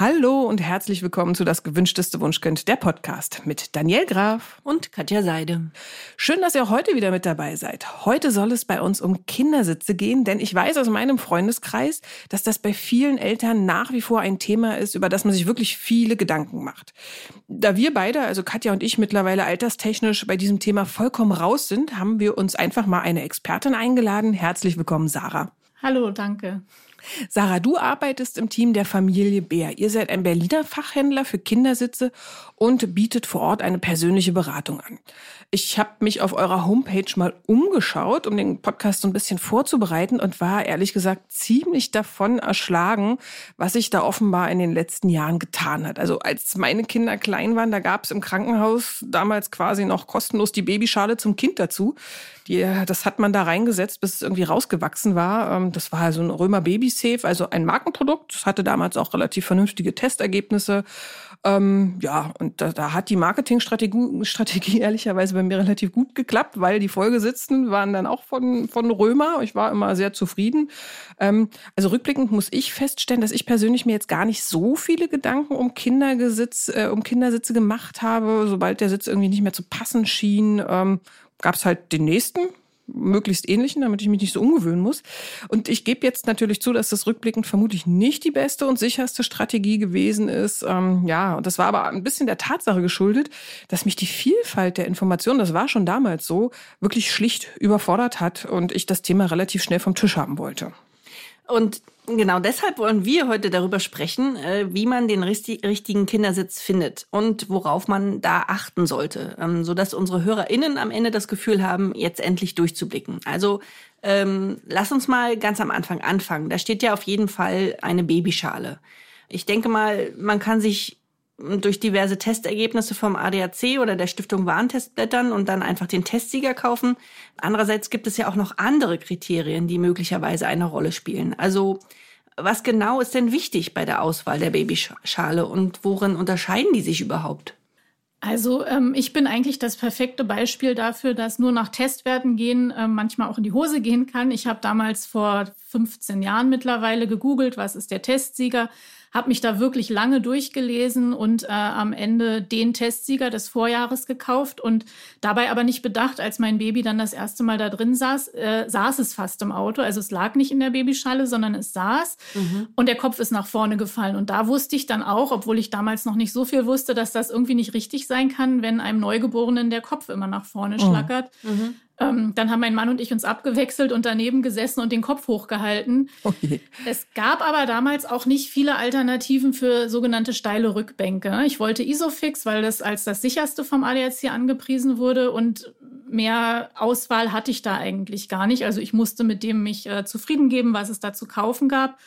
Hallo und herzlich willkommen zu Das gewünschteste Wunschkind, der Podcast mit Daniel Graf und Katja Seide. Schön, dass ihr heute wieder mit dabei seid. Heute soll es bei uns um Kindersitze gehen, denn ich weiß aus meinem Freundeskreis, dass das bei vielen Eltern nach wie vor ein Thema ist, über das man sich wirklich viele Gedanken macht. Da wir beide, also Katja und ich, mittlerweile alterstechnisch bei diesem Thema vollkommen raus sind, haben wir uns einfach mal eine Expertin eingeladen. Herzlich willkommen, Sarah. Hallo, danke. Sarah, du arbeitest im Team der Familie Bär. Ihr seid ein Berliner Fachhändler für Kindersitze und bietet vor Ort eine persönliche Beratung an. Ich habe mich auf eurer Homepage mal umgeschaut, um den Podcast so ein bisschen vorzubereiten und war ehrlich gesagt ziemlich davon erschlagen, was sich da offenbar in den letzten Jahren getan hat. Also als meine Kinder klein waren, da gab es im Krankenhaus damals quasi noch kostenlos die Babyschale zum Kind dazu. Die, das hat man da reingesetzt, bis es irgendwie rausgewachsen war. Ähm, das war also ein Römer Baby Safe, also ein Markenprodukt. Das hatte damals auch relativ vernünftige Testergebnisse. Ähm, ja, und da, da hat die Marketingstrategie Strategie ehrlicherweise bei mir relativ gut geklappt, weil die Folgesitzenden waren dann auch von, von Römer. Ich war immer sehr zufrieden. Ähm, also rückblickend muss ich feststellen, dass ich persönlich mir jetzt gar nicht so viele Gedanken um Kindergesitz, äh, um Kindersitze gemacht habe. Sobald der Sitz irgendwie nicht mehr zu passen schien, ähm, gab es halt den nächsten möglichst ähnlichen, damit ich mich nicht so umgewöhnen muss. Und ich gebe jetzt natürlich zu, dass das rückblickend vermutlich nicht die beste und sicherste Strategie gewesen ist. Ähm, ja, und das war aber ein bisschen der Tatsache geschuldet, dass mich die Vielfalt der Informationen, das war schon damals so, wirklich schlicht überfordert hat und ich das Thema relativ schnell vom Tisch haben wollte. Und genau deshalb wollen wir heute darüber sprechen, äh, wie man den richtigen Kindersitz findet und worauf man da achten sollte, ähm, sodass unsere HörerInnen am Ende das Gefühl haben, jetzt endlich durchzublicken. Also ähm, lass uns mal ganz am Anfang anfangen. Da steht ja auf jeden Fall eine Babyschale. Ich denke mal, man kann sich durch diverse Testergebnisse vom ADAC oder der Stiftung Warentest blättern und dann einfach den Testsieger kaufen. Andererseits gibt es ja auch noch andere Kriterien, die möglicherweise eine Rolle spielen. Also was genau ist denn wichtig bei der Auswahl der Babyschale und worin unterscheiden die sich überhaupt? Also ähm, ich bin eigentlich das perfekte Beispiel dafür, dass nur nach Testwerten gehen äh, manchmal auch in die Hose gehen kann. Ich habe damals vor 15 Jahren mittlerweile gegoogelt, was ist der Testsieger habe mich da wirklich lange durchgelesen und äh, am Ende den Testsieger des Vorjahres gekauft und dabei aber nicht bedacht, als mein Baby dann das erste Mal da drin saß, äh, saß es fast im Auto. Also es lag nicht in der Babyschale, sondern es saß mhm. und der Kopf ist nach vorne gefallen. Und da wusste ich dann auch, obwohl ich damals noch nicht so viel wusste, dass das irgendwie nicht richtig sein kann, wenn einem Neugeborenen der Kopf immer nach vorne mhm. schlackert. Mhm. Ähm, dann haben mein Mann und ich uns abgewechselt und daneben gesessen und den Kopf hochgehalten. Oh es gab aber damals auch nicht viele Alternativen für sogenannte steile Rückbänke. Ich wollte Isofix, weil das als das sicherste vom ADAC angepriesen wurde und mehr Auswahl hatte ich da eigentlich gar nicht. Also ich musste mit dem mich äh, zufrieden geben, was es da zu kaufen gab.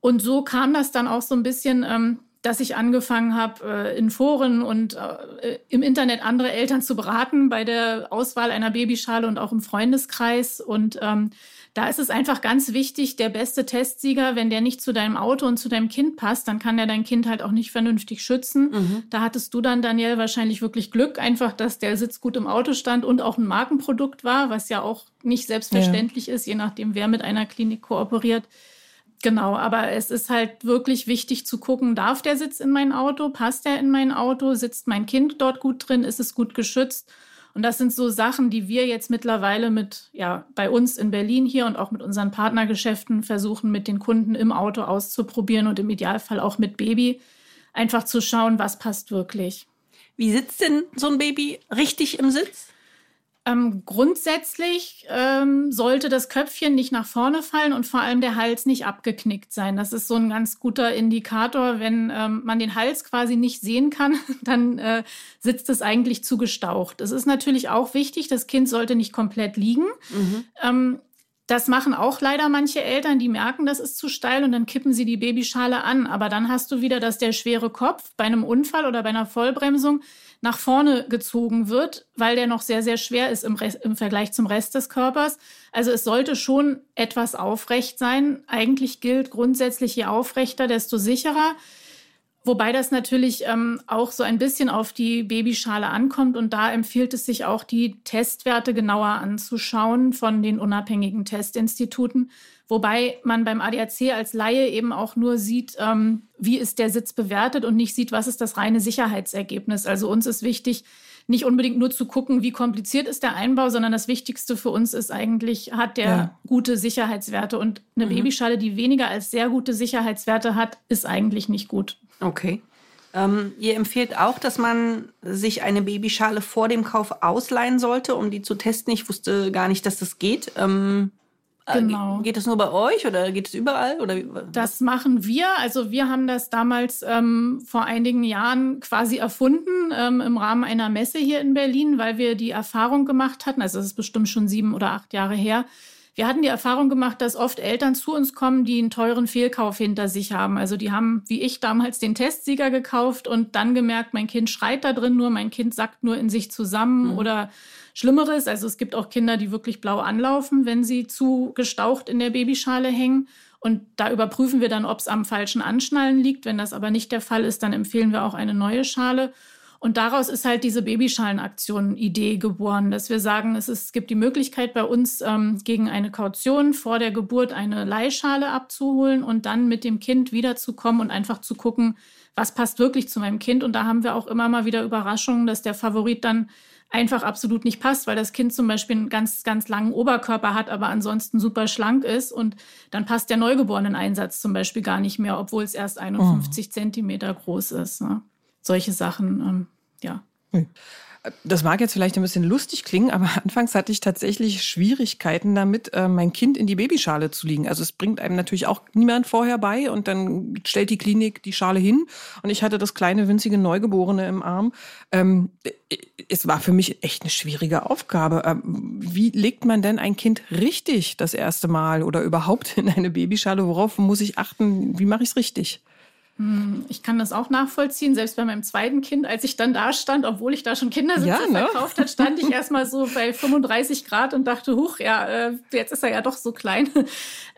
Und so kam das dann auch so ein bisschen, ähm, dass ich angefangen habe, äh, in Foren und äh, im Internet andere Eltern zu beraten bei der Auswahl einer Babyschale und auch im Freundeskreis. Und ähm, da ist es einfach ganz wichtig, der beste Testsieger, wenn der nicht zu deinem Auto und zu deinem Kind passt, dann kann der dein Kind halt auch nicht vernünftig schützen. Mhm. Da hattest du dann, Daniel, wahrscheinlich wirklich Glück, einfach, dass der Sitz gut im Auto stand und auch ein Markenprodukt war, was ja auch nicht selbstverständlich ja. ist, je nachdem, wer mit einer Klinik kooperiert. Genau, aber es ist halt wirklich wichtig zu gucken, darf der Sitz in mein Auto, passt der in mein Auto, sitzt mein Kind dort gut drin, ist es gut geschützt? Und das sind so Sachen, die wir jetzt mittlerweile mit, ja, bei uns in Berlin hier und auch mit unseren Partnergeschäften versuchen, mit den Kunden im Auto auszuprobieren und im Idealfall auch mit Baby, einfach zu schauen, was passt wirklich. Wie sitzt denn so ein Baby richtig im Sitz? Ähm, grundsätzlich ähm, sollte das Köpfchen nicht nach vorne fallen und vor allem der Hals nicht abgeknickt sein. Das ist so ein ganz guter Indikator. Wenn ähm, man den Hals quasi nicht sehen kann, dann äh, sitzt es eigentlich zugestaucht. Es ist natürlich auch wichtig, das Kind sollte nicht komplett liegen. Mhm. Das machen auch leider manche Eltern, die merken, das ist zu steil und dann kippen sie die Babyschale an. Aber dann hast du wieder, dass der schwere Kopf bei einem Unfall oder bei einer Vollbremsung nach vorne gezogen wird, weil der noch sehr, sehr schwer ist im, im Vergleich zum Rest des Körpers. Also es sollte schon etwas aufrecht sein. Eigentlich gilt grundsätzlich, je aufrechter, desto sicherer. Wobei das natürlich ähm, auch so ein bisschen auf die Babyschale ankommt und da empfiehlt es sich auch, die Testwerte genauer anzuschauen von den unabhängigen Testinstituten. Wobei man beim ADAC als Laie eben auch nur sieht, ähm, wie ist der Sitz bewertet und nicht sieht, was ist das reine Sicherheitsergebnis. Also uns ist wichtig, nicht unbedingt nur zu gucken, wie kompliziert ist der Einbau, sondern das Wichtigste für uns ist eigentlich, hat der ja. gute Sicherheitswerte. Und eine mhm. Babyschale, die weniger als sehr gute Sicherheitswerte hat, ist eigentlich nicht gut. Okay. Ähm, ihr empfehlt auch, dass man sich eine Babyschale vor dem Kauf ausleihen sollte, um die zu testen. Ich wusste gar nicht, dass das geht. Ähm, äh, genau. Geht das nur bei euch oder geht es überall? Oder? Das machen wir. Also wir haben das damals ähm, vor einigen Jahren quasi erfunden ähm, im Rahmen einer Messe hier in Berlin, weil wir die Erfahrung gemacht hatten, also das ist bestimmt schon sieben oder acht Jahre her, wir hatten die Erfahrung gemacht, dass oft Eltern zu uns kommen, die einen teuren Fehlkauf hinter sich haben. Also die haben, wie ich damals, den Testsieger gekauft und dann gemerkt, mein Kind schreit da drin nur, mein Kind sackt nur in sich zusammen mhm. oder Schlimmeres. Also es gibt auch Kinder, die wirklich blau anlaufen, wenn sie zu gestaucht in der Babyschale hängen. Und da überprüfen wir dann, ob es am falschen Anschnallen liegt. Wenn das aber nicht der Fall ist, dann empfehlen wir auch eine neue Schale. Und daraus ist halt diese Babyschalenaktion-Idee geboren, dass wir sagen, es, ist, es gibt die Möglichkeit bei uns ähm, gegen eine Kaution vor der Geburt eine Leihschale abzuholen und dann mit dem Kind wiederzukommen und einfach zu gucken, was passt wirklich zu meinem Kind. Und da haben wir auch immer mal wieder Überraschungen, dass der Favorit dann einfach absolut nicht passt, weil das Kind zum Beispiel einen ganz, ganz langen Oberkörper hat, aber ansonsten super schlank ist und dann passt der Neugeborenen-Einsatz zum Beispiel gar nicht mehr, obwohl es erst 51 oh. Zentimeter groß ist. Ne? Solche Sachen ähm, ja. Hm. Das mag jetzt vielleicht ein bisschen lustig klingen, aber anfangs hatte ich tatsächlich Schwierigkeiten damit, äh, mein Kind in die Babyschale zu liegen. Also es bringt einem natürlich auch niemand vorher bei und dann stellt die Klinik die Schale hin und ich hatte das kleine winzige Neugeborene im Arm. Ähm, es war für mich echt eine schwierige Aufgabe. Ähm, wie legt man denn ein Kind richtig das erste Mal oder überhaupt in eine Babyschale? Worauf muss ich achten? Wie mache ich es richtig? Hm, ich kann das auch nachvollziehen. Selbst bei meinem zweiten Kind, als ich dann da stand, obwohl ich da schon Kindersitze ja, ne? verkauft hat, stand ich erstmal so bei 35 Grad und dachte, huch, ja, äh, jetzt ist er ja doch so klein.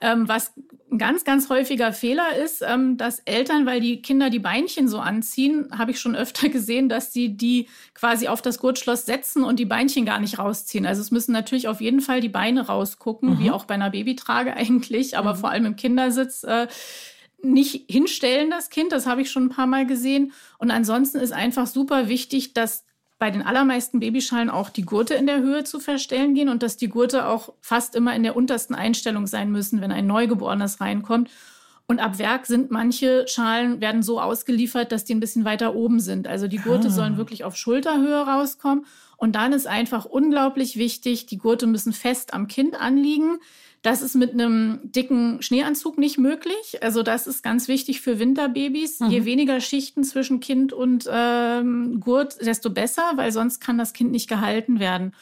Ähm, was ein ganz, ganz häufiger Fehler ist, ähm, dass Eltern, weil die Kinder die Beinchen so anziehen, habe ich schon öfter gesehen, dass sie die quasi auf das Gurtschloss setzen und die Beinchen gar nicht rausziehen. Also es müssen natürlich auf jeden Fall die Beine rausgucken, mhm. wie auch bei einer Babytrage eigentlich, aber mhm. vor allem im Kindersitz. Nicht hinstellen, das Kind. Das habe ich schon ein paar Mal gesehen. Und ansonsten ist einfach super wichtig, dass bei den allermeisten Babyschalen auch die Gurte in der Höhe zu verstellen gehen und dass die Gurte auch fast immer in der untersten Einstellung sein müssen, wenn ein Neugeborenes reinkommt. Und ab Werk sind manche Schalen werden so ausgeliefert, dass die ein bisschen weiter oben sind. Also die Gurte ah. sollen wirklich auf Schulterhöhe rauskommen. Und dann ist einfach unglaublich wichtig, die Gurte müssen fest am Kind anliegen. Das ist mit einem dicken Schneeanzug nicht möglich. Also das ist ganz wichtig für Winterbabys. Mhm. Je weniger Schichten zwischen Kind und ähm, Gurt, desto besser, weil sonst kann das Kind nicht gehalten werden.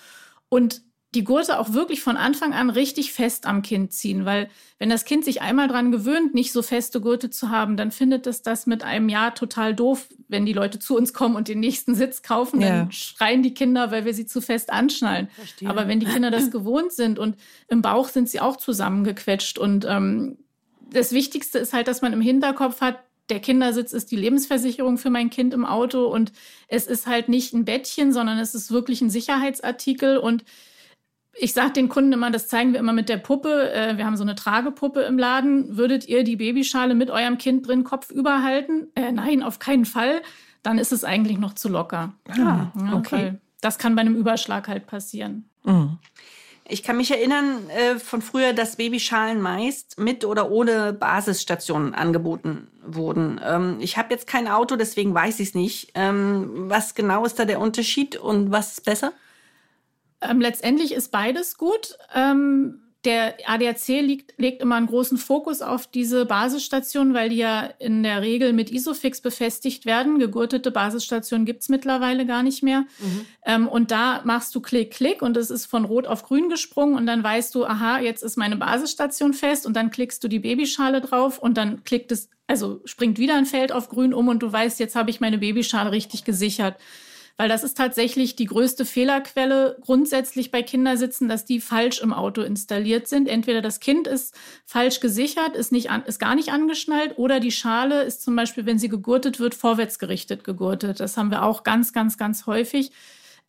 Und die Gurte auch wirklich von Anfang an richtig fest am Kind ziehen, weil wenn das Kind sich einmal dran gewöhnt, nicht so feste Gurte zu haben, dann findet es das mit einem Jahr total doof, wenn die Leute zu uns kommen und den nächsten Sitz kaufen, ja. dann schreien die Kinder, weil wir sie zu fest anschnallen. Verstehe. Aber wenn die Kinder das gewohnt sind und im Bauch sind sie auch zusammengequetscht und ähm, das Wichtigste ist halt, dass man im Hinterkopf hat, der Kindersitz ist die Lebensversicherung für mein Kind im Auto und es ist halt nicht ein Bettchen, sondern es ist wirklich ein Sicherheitsartikel und ich sage den Kunden immer, das zeigen wir immer mit der Puppe. Äh, wir haben so eine Tragepuppe im Laden. Würdet ihr die Babyschale mit eurem Kind drin Kopf überhalten? Äh, nein, auf keinen Fall. Dann ist es eigentlich noch zu locker. Ah, ja, okay. Das kann bei einem Überschlag halt passieren. Mhm. Ich kann mich erinnern äh, von früher, dass Babyschalen meist mit oder ohne Basisstationen angeboten wurden. Ähm, ich habe jetzt kein Auto, deswegen weiß ich es nicht. Ähm, was genau ist da der Unterschied und was ist besser? Ähm, letztendlich ist beides gut. Ähm, der ADAC liegt, legt immer einen großen Fokus auf diese Basisstationen, weil die ja in der Regel mit Isofix befestigt werden. Gegurtete Basisstationen gibt's mittlerweile gar nicht mehr. Mhm. Ähm, und da machst du Klick, Klick und es ist von Rot auf Grün gesprungen und dann weißt du, aha, jetzt ist meine Basisstation fest und dann klickst du die Babyschale drauf und dann klickt es, also springt wieder ein Feld auf Grün um und du weißt, jetzt habe ich meine Babyschale richtig gesichert. Weil das ist tatsächlich die größte Fehlerquelle grundsätzlich bei Kindersitzen, dass die falsch im Auto installiert sind. Entweder das Kind ist falsch gesichert, ist, nicht an, ist gar nicht angeschnallt oder die Schale ist zum Beispiel, wenn sie gegurtet wird, vorwärtsgerichtet gegurtet. Das haben wir auch ganz, ganz, ganz häufig.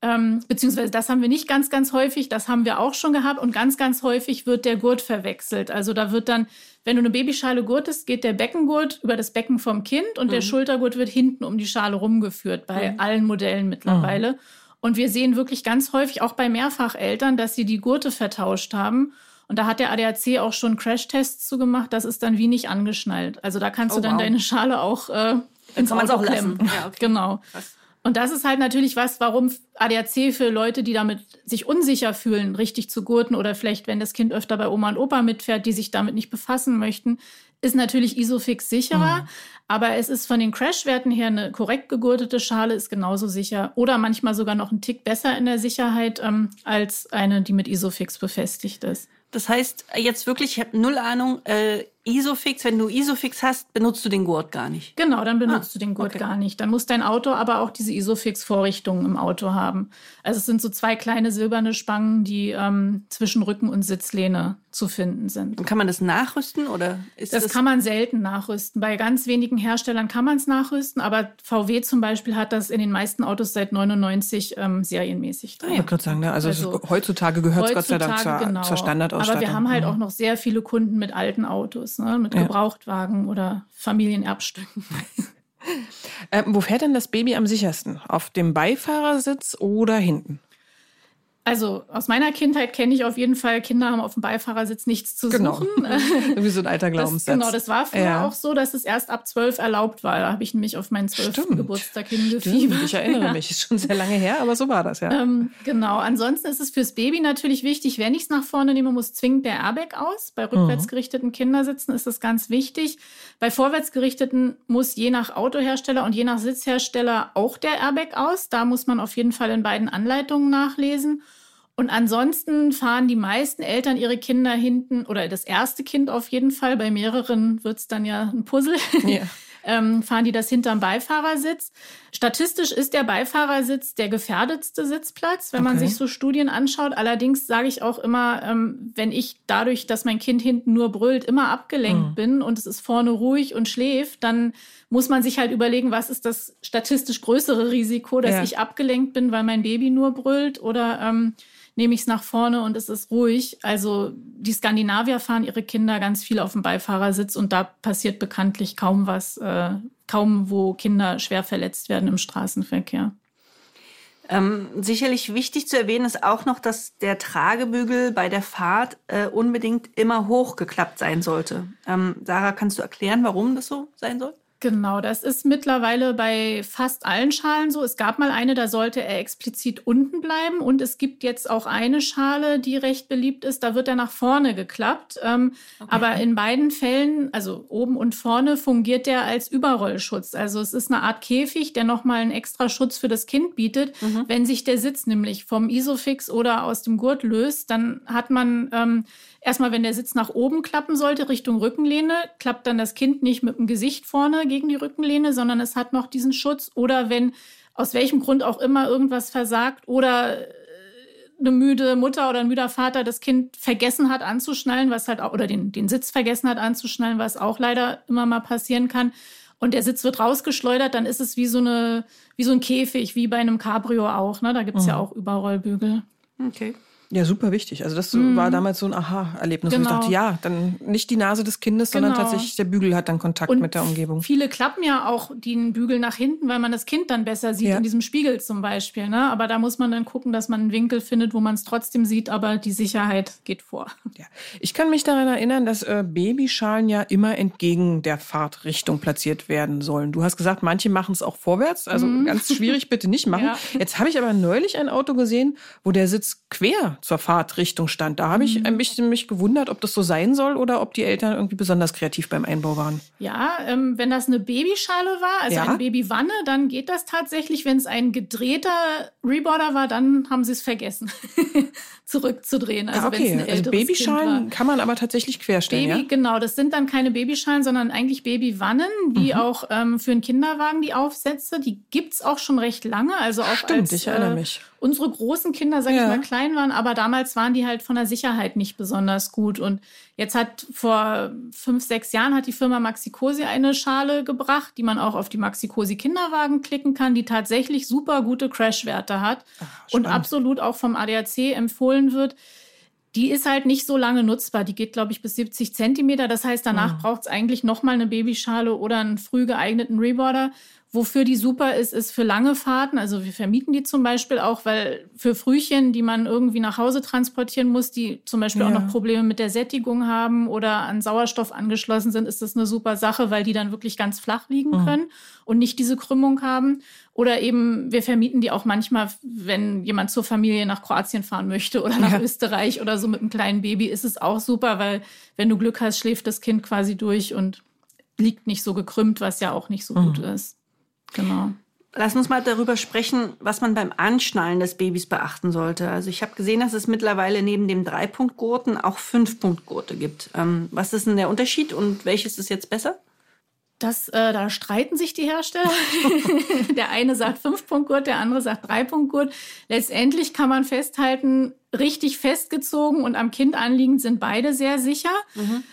Ähm, beziehungsweise das haben wir nicht ganz, ganz häufig, das haben wir auch schon gehabt und ganz, ganz häufig wird der Gurt verwechselt. Also da wird dann, wenn du eine Babyschale gurtest, geht der Beckengurt über das Becken vom Kind und mhm. der Schultergurt wird hinten um die Schale rumgeführt, bei mhm. allen Modellen mittlerweile. Mhm. Und wir sehen wirklich ganz häufig, auch bei Mehrfacheltern, dass sie die Gurte vertauscht haben. Und da hat der ADAC auch schon Crashtests zu gemacht. Das ist dann wie nicht angeschnallt. Also da kannst oh, du dann wow. deine Schale auch äh, ins Auto auch klemmen. Ja, okay. Genau. Krass. Und das ist halt natürlich was, warum ADAC für Leute, die damit sich unsicher fühlen, richtig zu gurten oder vielleicht, wenn das Kind öfter bei Oma und Opa mitfährt, die sich damit nicht befassen möchten, ist natürlich Isofix sicherer. Mhm. Aber es ist von den Crashwerten her eine korrekt gegurtete Schale ist genauso sicher oder manchmal sogar noch ein Tick besser in der Sicherheit ähm, als eine, die mit Isofix befestigt ist. Das heißt, jetzt wirklich, ich habe null Ahnung, äh, Isofix, wenn du Isofix hast, benutzt du den Gurt gar nicht. Genau, dann benutzt ah, du den Gurt okay. gar nicht. Dann muss dein Auto aber auch diese Isofix-Vorrichtungen im Auto haben. Also es sind so zwei kleine silberne Spangen, die ähm, zwischen Rücken und Sitzlehne zu finden sind. Und kann man das nachrüsten oder ist das? Das kann man selten nachrüsten. Bei ganz wenigen Herstellern kann man es nachrüsten, aber VW zum Beispiel hat das in den meisten Autos seit 99 ähm, serienmäßig drin. Ah, ja. Ich würde sagen, ne? also, also heutzutage gehört es Gott sei Dank zur, genau. zur Standardausstattung. Aber wir haben halt mhm. auch noch sehr viele Kunden mit alten Autos ne? mit ja. Gebrauchtwagen oder Familienerbstücken. ähm, wo fährt denn das Baby am sichersten? Auf dem Beifahrersitz oder hinten? Also aus meiner Kindheit kenne ich auf jeden Fall, Kinder haben auf dem Beifahrersitz nichts zu genau. suchen. Wie so ein alter Glaubenssatz. Das, genau, das war früher ja. auch so, dass es erst ab zwölf erlaubt war. Da habe ich nämlich auf meinen zwölften Geburtstag hingefiebert. Ich erinnere ja. mich, ist schon sehr lange her, aber so war das, ja. Ähm, genau, ansonsten ist es fürs Baby natürlich wichtig, wenn ich es nach vorne nehme, muss zwingend der Airbag aus. Bei rückwärtsgerichteten mhm. Kindersitzen ist das ganz wichtig. Bei vorwärtsgerichteten muss je nach Autohersteller und je nach Sitzhersteller auch der Airbag aus. Da muss man auf jeden Fall in beiden Anleitungen nachlesen. Und ansonsten fahren die meisten Eltern ihre Kinder hinten, oder das erste Kind auf jeden Fall, bei mehreren wird es dann ja ein Puzzle, ja. ähm, fahren die das hinterm Beifahrersitz. Statistisch ist der Beifahrersitz der gefährdetste Sitzplatz, wenn okay. man sich so Studien anschaut. Allerdings sage ich auch immer, ähm, wenn ich dadurch, dass mein Kind hinten nur brüllt, immer abgelenkt mhm. bin und es ist vorne ruhig und schläft, dann muss man sich halt überlegen, was ist das statistisch größere Risiko, dass ja. ich abgelenkt bin, weil mein Baby nur brüllt oder ähm, nehme ich es nach vorne und es ist ruhig. Also die Skandinavier fahren ihre Kinder ganz viel auf dem Beifahrersitz und da passiert bekanntlich kaum was, äh, kaum wo Kinder schwer verletzt werden im Straßenverkehr. Ähm, sicherlich wichtig zu erwähnen ist auch noch, dass der Tragebügel bei der Fahrt äh, unbedingt immer hochgeklappt sein sollte. Ähm, Sarah, kannst du erklären, warum das so sein soll? Genau, das ist mittlerweile bei fast allen Schalen so. Es gab mal eine, da sollte er explizit unten bleiben. Und es gibt jetzt auch eine Schale, die recht beliebt ist, da wird er nach vorne geklappt. Ähm, okay. Aber in beiden Fällen, also oben und vorne, fungiert der als Überrollschutz. Also es ist eine Art Käfig, der nochmal einen extra Schutz für das Kind bietet. Mhm. Wenn sich der Sitz nämlich vom Isofix oder aus dem Gurt löst, dann hat man ähm, erstmal, wenn der Sitz nach oben klappen sollte, Richtung Rückenlehne, klappt dann das Kind nicht mit dem Gesicht vorne gegen die Rückenlehne, sondern es hat noch diesen Schutz. Oder wenn aus welchem Grund auch immer irgendwas versagt oder äh, eine müde Mutter oder ein müder Vater das Kind vergessen hat anzuschnallen, was halt auch, oder den, den Sitz vergessen hat anzuschnallen, was auch leider immer mal passieren kann. Und der Sitz wird rausgeschleudert, dann ist es wie so eine, wie so ein Käfig, wie bei einem Cabrio auch. Ne? Da gibt es mhm. ja auch Überrollbügel. Okay. Ja, super wichtig. Also das mhm. war damals so ein Aha-Erlebnis, genau. ich dachte, genau. ja, dann nicht die Nase des Kindes, genau. sondern tatsächlich der Bügel hat dann Kontakt und mit der Umgebung. Viele klappen ja auch den Bügel nach hinten, weil man das Kind dann besser sieht, ja. in diesem Spiegel zum Beispiel. Ne? Aber da muss man dann gucken, dass man einen Winkel findet, wo man es trotzdem sieht, aber die Sicherheit geht vor. Ja. Ich kann mich daran erinnern, dass äh, Babyschalen ja immer entgegen der Fahrtrichtung platziert werden sollen. Du hast gesagt, manche machen es auch vorwärts, also mhm. ganz schwierig bitte nicht machen. Ja. Jetzt habe ich aber neulich ein Auto gesehen, wo der Sitz quer zur Fahrtrichtung stand. Da habe ich mhm. ein bisschen mich gewundert, ob das so sein soll oder ob die Eltern irgendwie besonders kreativ beim Einbau waren. Ja, ähm, wenn das eine Babyschale war, also ja. eine Babywanne, dann geht das tatsächlich. Wenn es ein gedrehter Reboarder war, dann haben sie es vergessen, zurückzudrehen. Also, ja, okay. also Babyschalen kann man aber tatsächlich querstellen. Baby, ja? genau. Das sind dann keine Babyschalen, sondern eigentlich Babywannen, wie mhm. auch ähm, für einen Kinderwagen die Aufsätze. Die gibt es auch schon recht lange. Also auch Stimmt, als, ich erinnere äh, mich unsere großen Kinder, sag ich mal, klein waren, aber damals waren die halt von der Sicherheit nicht besonders gut. Und jetzt hat vor fünf, sechs Jahren hat die Firma Maxikosi eine Schale gebracht, die man auch auf die Maxikosi Kinderwagen klicken kann, die tatsächlich super gute Crashwerte hat Ach, und absolut auch vom ADAC empfohlen wird. Die ist halt nicht so lange nutzbar. Die geht, glaube ich, bis 70 Zentimeter. Das heißt, danach mhm. braucht es eigentlich nochmal eine Babyschale oder einen früh geeigneten Reboarder. Wofür die super ist, ist für lange Fahrten. Also wir vermieten die zum Beispiel auch, weil für Frühchen, die man irgendwie nach Hause transportieren muss, die zum Beispiel ja. auch noch Probleme mit der Sättigung haben oder an Sauerstoff angeschlossen sind, ist das eine super Sache, weil die dann wirklich ganz flach liegen mhm. können und nicht diese Krümmung haben. Oder eben, wir vermieten die auch manchmal, wenn jemand zur Familie nach Kroatien fahren möchte oder nach ja. Österreich oder so mit einem kleinen Baby, ist es auch super, weil wenn du Glück hast, schläft das Kind quasi durch und liegt nicht so gekrümmt, was ja auch nicht so mhm. gut ist. Genau. Lass uns mal darüber sprechen, was man beim Anschnallen des Babys beachten sollte. Also ich habe gesehen, dass es mittlerweile neben dem Dreipunktgurten auch Fünfpunktgurte gibt. Ähm, was ist denn der Unterschied und welches ist jetzt besser? Das, äh, da streiten sich die Hersteller. der eine sagt Fünfpunktgurt, der andere sagt Dreipunktgurt. Letztendlich kann man festhalten, richtig festgezogen und am Kind anliegend sind beide sehr sicher. Mhm.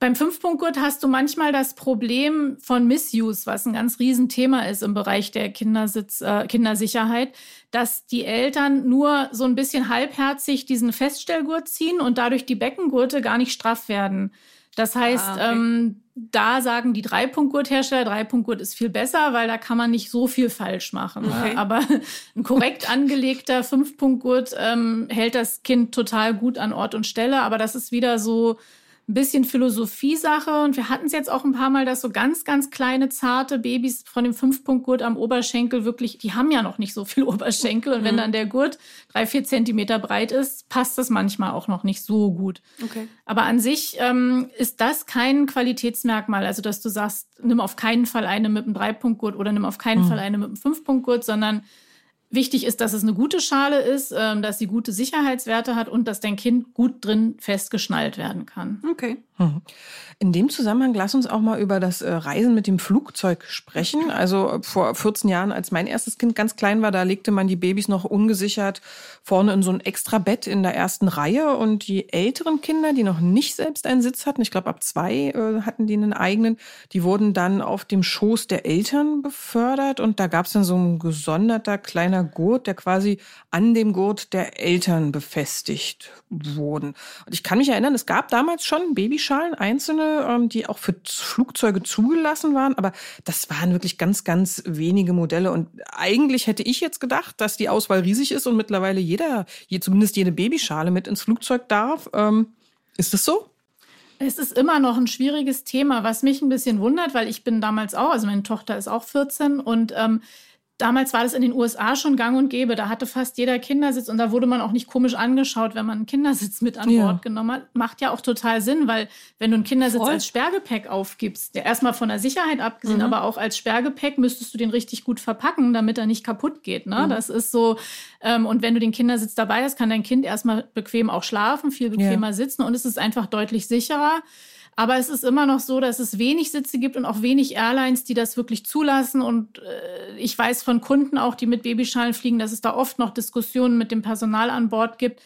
Beim Fünfpunktgurt hast du manchmal das Problem von Missuse, was ein ganz Riesenthema ist im Bereich der Kindersitz, äh, Kindersicherheit, dass die Eltern nur so ein bisschen halbherzig diesen Feststellgurt ziehen und dadurch die Beckengurte gar nicht straff werden. Das heißt, ah, okay. ähm, da sagen die Dreipunktgurthersteller, Dreipunktgurt ist viel besser, weil da kann man nicht so viel falsch machen. Ne? Okay. Ne? Aber ein korrekt angelegter Fünfpunktgurt ähm, hält das Kind total gut an Ort und Stelle. Aber das ist wieder so ein bisschen Philosophie-Sache. Und wir hatten es jetzt auch ein paar Mal, dass so ganz, ganz kleine, zarte Babys von dem Fünfpunktgurt am Oberschenkel wirklich, die haben ja noch nicht so viel Oberschenkel. Und mhm. wenn dann der Gurt drei, vier Zentimeter breit ist, passt das manchmal auch noch nicht so gut. Okay. Aber an sich ähm, ist das kein Qualitätsmerkmal. Also, dass du sagst, nimm auf keinen Fall eine mit einem Dreipunktgurt oder nimm auf keinen mhm. Fall eine mit einem Fünfpunktgurt, sondern Wichtig ist, dass es eine gute Schale ist, ähm, dass sie gute Sicherheitswerte hat und dass dein Kind gut drin festgeschnallt werden kann. Okay. Mhm. In dem Zusammenhang lass uns auch mal über das äh, Reisen mit dem Flugzeug sprechen. Also äh, vor 14 Jahren, als mein erstes Kind ganz klein war, da legte man die Babys noch ungesichert vorne in so ein extra Bett in der ersten Reihe und die älteren Kinder, die noch nicht selbst einen Sitz hatten, ich glaube ab zwei äh, hatten die einen eigenen, die wurden dann auf dem Schoß der Eltern befördert und da gab es dann so ein gesonderter kleiner Gurt, der quasi an dem Gurt der Eltern befestigt wurden. Und ich kann mich erinnern, es gab damals schon Babyschalen, einzelne, ähm, die auch für Flugzeuge zugelassen waren, aber das waren wirklich ganz, ganz wenige Modelle. Und eigentlich hätte ich jetzt gedacht, dass die Auswahl riesig ist und mittlerweile jeder, zumindest jede Babyschale mit ins Flugzeug darf. Ähm, ist das so? Es ist immer noch ein schwieriges Thema, was mich ein bisschen wundert, weil ich bin damals auch, also meine Tochter ist auch 14 und ähm, Damals war das in den USA schon gang und gäbe. Da hatte fast jeder Kindersitz und da wurde man auch nicht komisch angeschaut, wenn man einen Kindersitz mit an ja. Bord genommen hat. Macht ja auch total Sinn, weil wenn du einen Kindersitz Voll. als Sperrgepäck aufgibst, der erstmal von der Sicherheit abgesehen, mhm. aber auch als Sperrgepäck müsstest du den richtig gut verpacken, damit er nicht kaputt geht. Ne? Mhm. Das ist so. Ähm, und wenn du den Kindersitz dabei hast, kann dein Kind erstmal bequem auch schlafen, viel bequemer ja. sitzen und es ist einfach deutlich sicherer. Aber es ist immer noch so, dass es wenig Sitze gibt und auch wenig Airlines, die das wirklich zulassen. Und äh, ich weiß von Kunden auch, die mit Babyschalen fliegen, dass es da oft noch Diskussionen mit dem Personal an Bord gibt.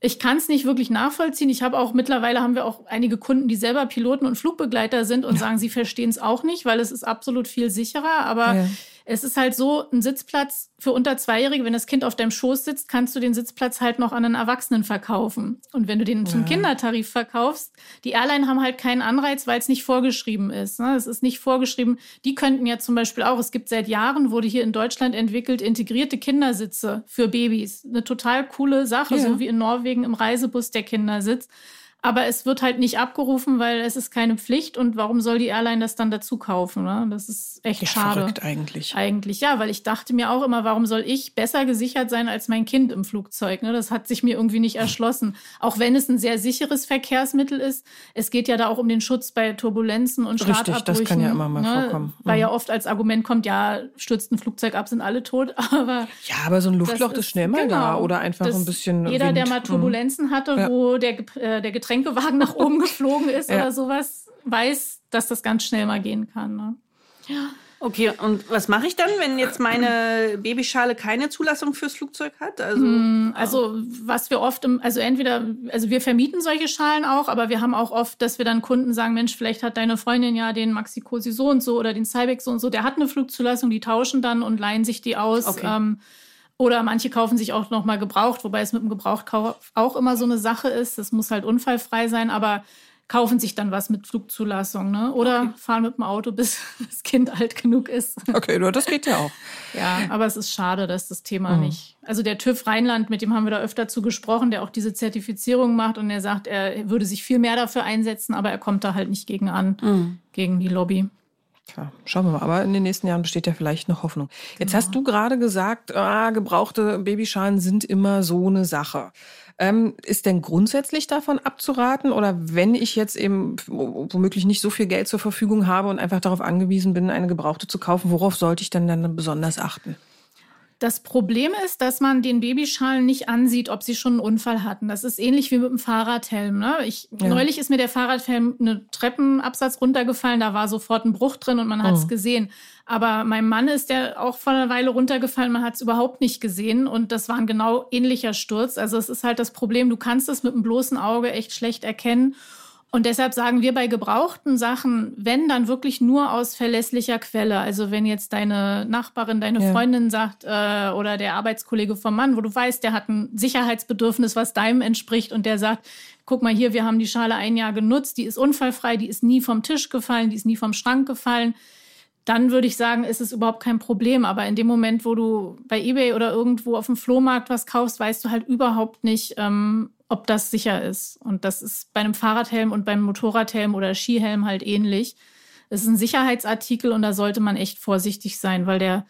Ich kann es nicht wirklich nachvollziehen. Ich habe auch mittlerweile haben wir auch einige Kunden, die selber Piloten und Flugbegleiter sind und ja. sagen, sie verstehen es auch nicht, weil es ist absolut viel sicherer. Aber ja. Es ist halt so, ein Sitzplatz für unter Zweijährige, wenn das Kind auf deinem Schoß sitzt, kannst du den Sitzplatz halt noch an einen Erwachsenen verkaufen. Und wenn du den zum Kindertarif verkaufst, die Airline haben halt keinen Anreiz, weil es nicht vorgeschrieben ist. Ne? Es ist nicht vorgeschrieben. Die könnten ja zum Beispiel auch, es gibt seit Jahren, wurde hier in Deutschland entwickelt, integrierte Kindersitze für Babys. Eine total coole Sache, ja. so wie in Norwegen im Reisebus der Kindersitz. Aber es wird halt nicht abgerufen, weil es ist keine Pflicht. Und warum soll die Airline das dann dazu kaufen? Ne? Das ist echt ja, schade. Verrückt eigentlich. Eigentlich ja, weil ich dachte mir auch immer, warum soll ich besser gesichert sein als mein Kind im Flugzeug? Ne? Das hat sich mir irgendwie nicht erschlossen. Auch wenn es ein sehr sicheres Verkehrsmittel ist. Es geht ja da auch um den Schutz bei Turbulenzen und Startabbrüchen. Richtig, das kann ja immer mal ne? vorkommen. Weil ja mhm. oft als Argument kommt, ja, stürzt ein Flugzeug ab, sind alle tot. Aber ja, aber so ein Luftloch ist, ist, schnell mal genau, da oder einfach ein bisschen. Jeder, Wind. der mal Turbulenzen hatte, ja. wo der, äh, der Getränkewagen nach oben geflogen ist ja. oder sowas, weiß, dass das ganz schnell mal gehen kann. Ne? Ja. Okay, und was mache ich dann, wenn jetzt meine Babyschale keine Zulassung fürs Flugzeug hat? Also, hm, also was wir oft, im, also entweder, also wir vermieten solche Schalen auch, aber wir haben auch oft, dass wir dann Kunden sagen, Mensch, vielleicht hat deine Freundin ja den Maxi-Cosi so und so oder den Cybex so und so, der hat eine Flugzulassung, die tauschen dann und leihen sich die aus. Okay. Ähm, oder manche kaufen sich auch noch mal gebraucht, wobei es mit dem Gebrauchtkauf auch immer so eine Sache ist. Das muss halt unfallfrei sein, aber kaufen sich dann was mit Flugzulassung, ne? Oder okay. fahren mit dem Auto, bis das Kind alt genug ist. Okay, das geht ja auch. ja, aber es ist schade, dass das Thema mhm. nicht. Also der TÜV Rheinland, mit dem haben wir da öfter zu gesprochen, der auch diese Zertifizierung macht und er sagt, er würde sich viel mehr dafür einsetzen, aber er kommt da halt nicht gegen an, mhm. gegen die Lobby. Klar, schauen wir mal. Aber in den nächsten Jahren besteht ja vielleicht noch Hoffnung. Jetzt genau. hast du gerade gesagt, ah, gebrauchte Babyschalen sind immer so eine Sache. Ähm, ist denn grundsätzlich davon abzuraten? Oder wenn ich jetzt eben womöglich nicht so viel Geld zur Verfügung habe und einfach darauf angewiesen bin, eine gebrauchte zu kaufen, worauf sollte ich denn dann besonders achten? Das Problem ist, dass man den Babyschalen nicht ansieht, ob sie schon einen Unfall hatten. Das ist ähnlich wie mit dem Fahrradhelm. Ne? Ich, ja. Neulich ist mir der Fahrradhelm eine Treppenabsatz runtergefallen, da war sofort ein Bruch drin und man hat es oh. gesehen. Aber meinem Mann ist der auch vor einer Weile runtergefallen, man hat es überhaupt nicht gesehen und das war ein genau ähnlicher Sturz. Also es ist halt das Problem, du kannst es mit dem bloßen Auge echt schlecht erkennen. Und deshalb sagen wir bei gebrauchten Sachen, wenn dann wirklich nur aus verlässlicher Quelle. Also wenn jetzt deine Nachbarin, deine ja. Freundin sagt äh, oder der Arbeitskollege vom Mann, wo du weißt, der hat ein Sicherheitsbedürfnis, was deinem entspricht und der sagt, guck mal hier, wir haben die Schale ein Jahr genutzt, die ist unfallfrei, die ist nie vom Tisch gefallen, die ist nie vom Schrank gefallen. Dann würde ich sagen, ist es überhaupt kein Problem. Aber in dem Moment, wo du bei eBay oder irgendwo auf dem Flohmarkt was kaufst, weißt du halt überhaupt nicht, ähm, ob das sicher ist. Und das ist bei einem Fahrradhelm und beim Motorradhelm oder Skihelm halt ähnlich. Es ist ein Sicherheitsartikel und da sollte man echt vorsichtig sein, weil der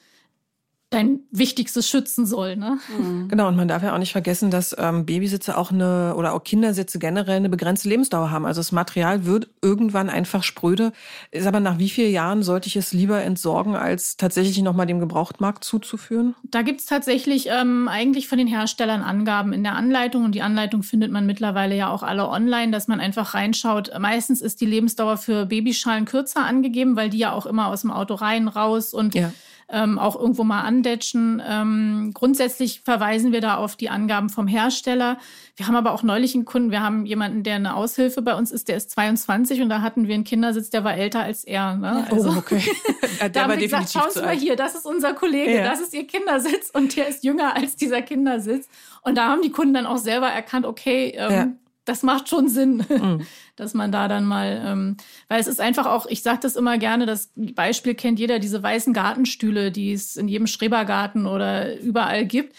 dein Wichtigstes schützen soll. Ne? Mhm. Genau, und man darf ja auch nicht vergessen, dass ähm, Babysitze auch eine oder auch Kindersitze generell eine begrenzte Lebensdauer haben. Also das Material wird irgendwann einfach spröde. Ist aber nach wie vielen Jahren sollte ich es lieber entsorgen, als tatsächlich nochmal dem Gebrauchtmarkt zuzuführen? Da gibt's tatsächlich ähm, eigentlich von den Herstellern Angaben in der Anleitung und die Anleitung findet man mittlerweile ja auch alle online, dass man einfach reinschaut. Meistens ist die Lebensdauer für Babyschalen kürzer angegeben, weil die ja auch immer aus dem Auto rein, raus und ja ähm, auch irgendwo mal andetschen. Ähm, grundsätzlich verweisen wir da auf die Angaben vom Hersteller. Wir haben aber auch neulich einen Kunden, wir haben jemanden, der eine Aushilfe bei uns ist, der ist 22 und da hatten wir einen Kindersitz, der war älter als er. Ne? Oh, also, oh, okay. da haben wir gesagt, schauen Sie mal hier, das ist unser Kollege, ja. das ist Ihr Kindersitz und der ist jünger als dieser Kindersitz. Und da haben die Kunden dann auch selber erkannt, okay, ähm, ja das macht schon Sinn, mhm. dass man da dann mal, ähm, weil es ist einfach auch, ich sage das immer gerne, das Beispiel kennt jeder, diese weißen Gartenstühle, die es in jedem Schrebergarten oder überall gibt.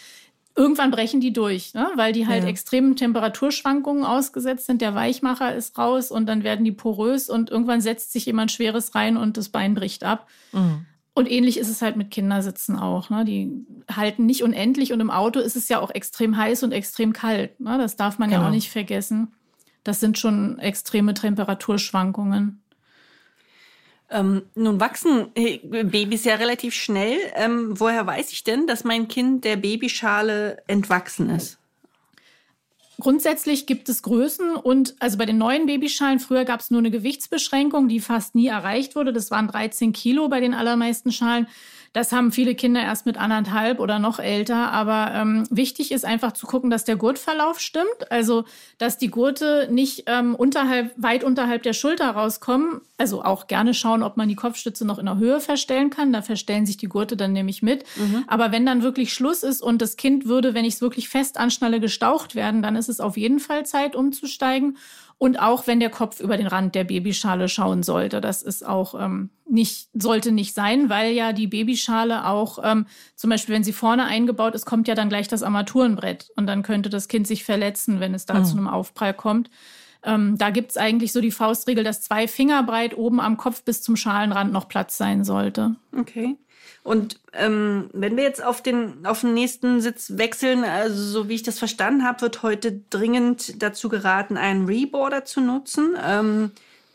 Irgendwann brechen die durch, ne? weil die halt ja. extremen Temperaturschwankungen ausgesetzt sind. Der Weichmacher ist raus und dann werden die porös und irgendwann setzt sich jemand Schweres rein und das Bein bricht ab. Mhm. Und ähnlich ist es halt mit Kindersitzen auch. Ne? Die halten nicht unendlich und im Auto ist es ja auch extrem heiß und extrem kalt. Ne? Das darf man genau. ja auch nicht vergessen. Das sind schon extreme Temperaturschwankungen. Ähm, nun wachsen Babys ja relativ schnell. Ähm, woher weiß ich denn, dass mein Kind der Babyschale entwachsen ist? Grundsätzlich gibt es Größen und also bei den neuen Babyschalen, früher gab es nur eine Gewichtsbeschränkung, die fast nie erreicht wurde. Das waren 13 Kilo bei den allermeisten Schalen. Das haben viele Kinder erst mit anderthalb oder noch älter. Aber ähm, wichtig ist einfach zu gucken, dass der Gurtverlauf stimmt. Also, dass die Gurte nicht ähm, unterhalb, weit unterhalb der Schulter rauskommen. Also auch gerne schauen, ob man die Kopfstütze noch in der Höhe verstellen kann. Da verstellen sich die Gurte dann nämlich mit. Mhm. Aber wenn dann wirklich Schluss ist und das Kind würde, wenn ich es wirklich fest anschnalle, gestaucht werden, dann ist es auf jeden Fall Zeit, umzusteigen. Und auch wenn der Kopf über den Rand der Babyschale schauen sollte. Das ist auch ähm, nicht, sollte nicht sein, weil ja die Babyschale auch, ähm, zum Beispiel, wenn sie vorne eingebaut ist, kommt ja dann gleich das Armaturenbrett. Und dann könnte das Kind sich verletzen, wenn es da mhm. zu einem Aufprall kommt. Ähm, da gibt's eigentlich so die Faustregel, dass zwei Finger breit oben am Kopf bis zum Schalenrand noch Platz sein sollte. Okay. Und ähm, wenn wir jetzt auf den, auf den nächsten Sitz wechseln, also so wie ich das verstanden habe, wird heute dringend dazu geraten, einen Reboarder zu nutzen. Ähm,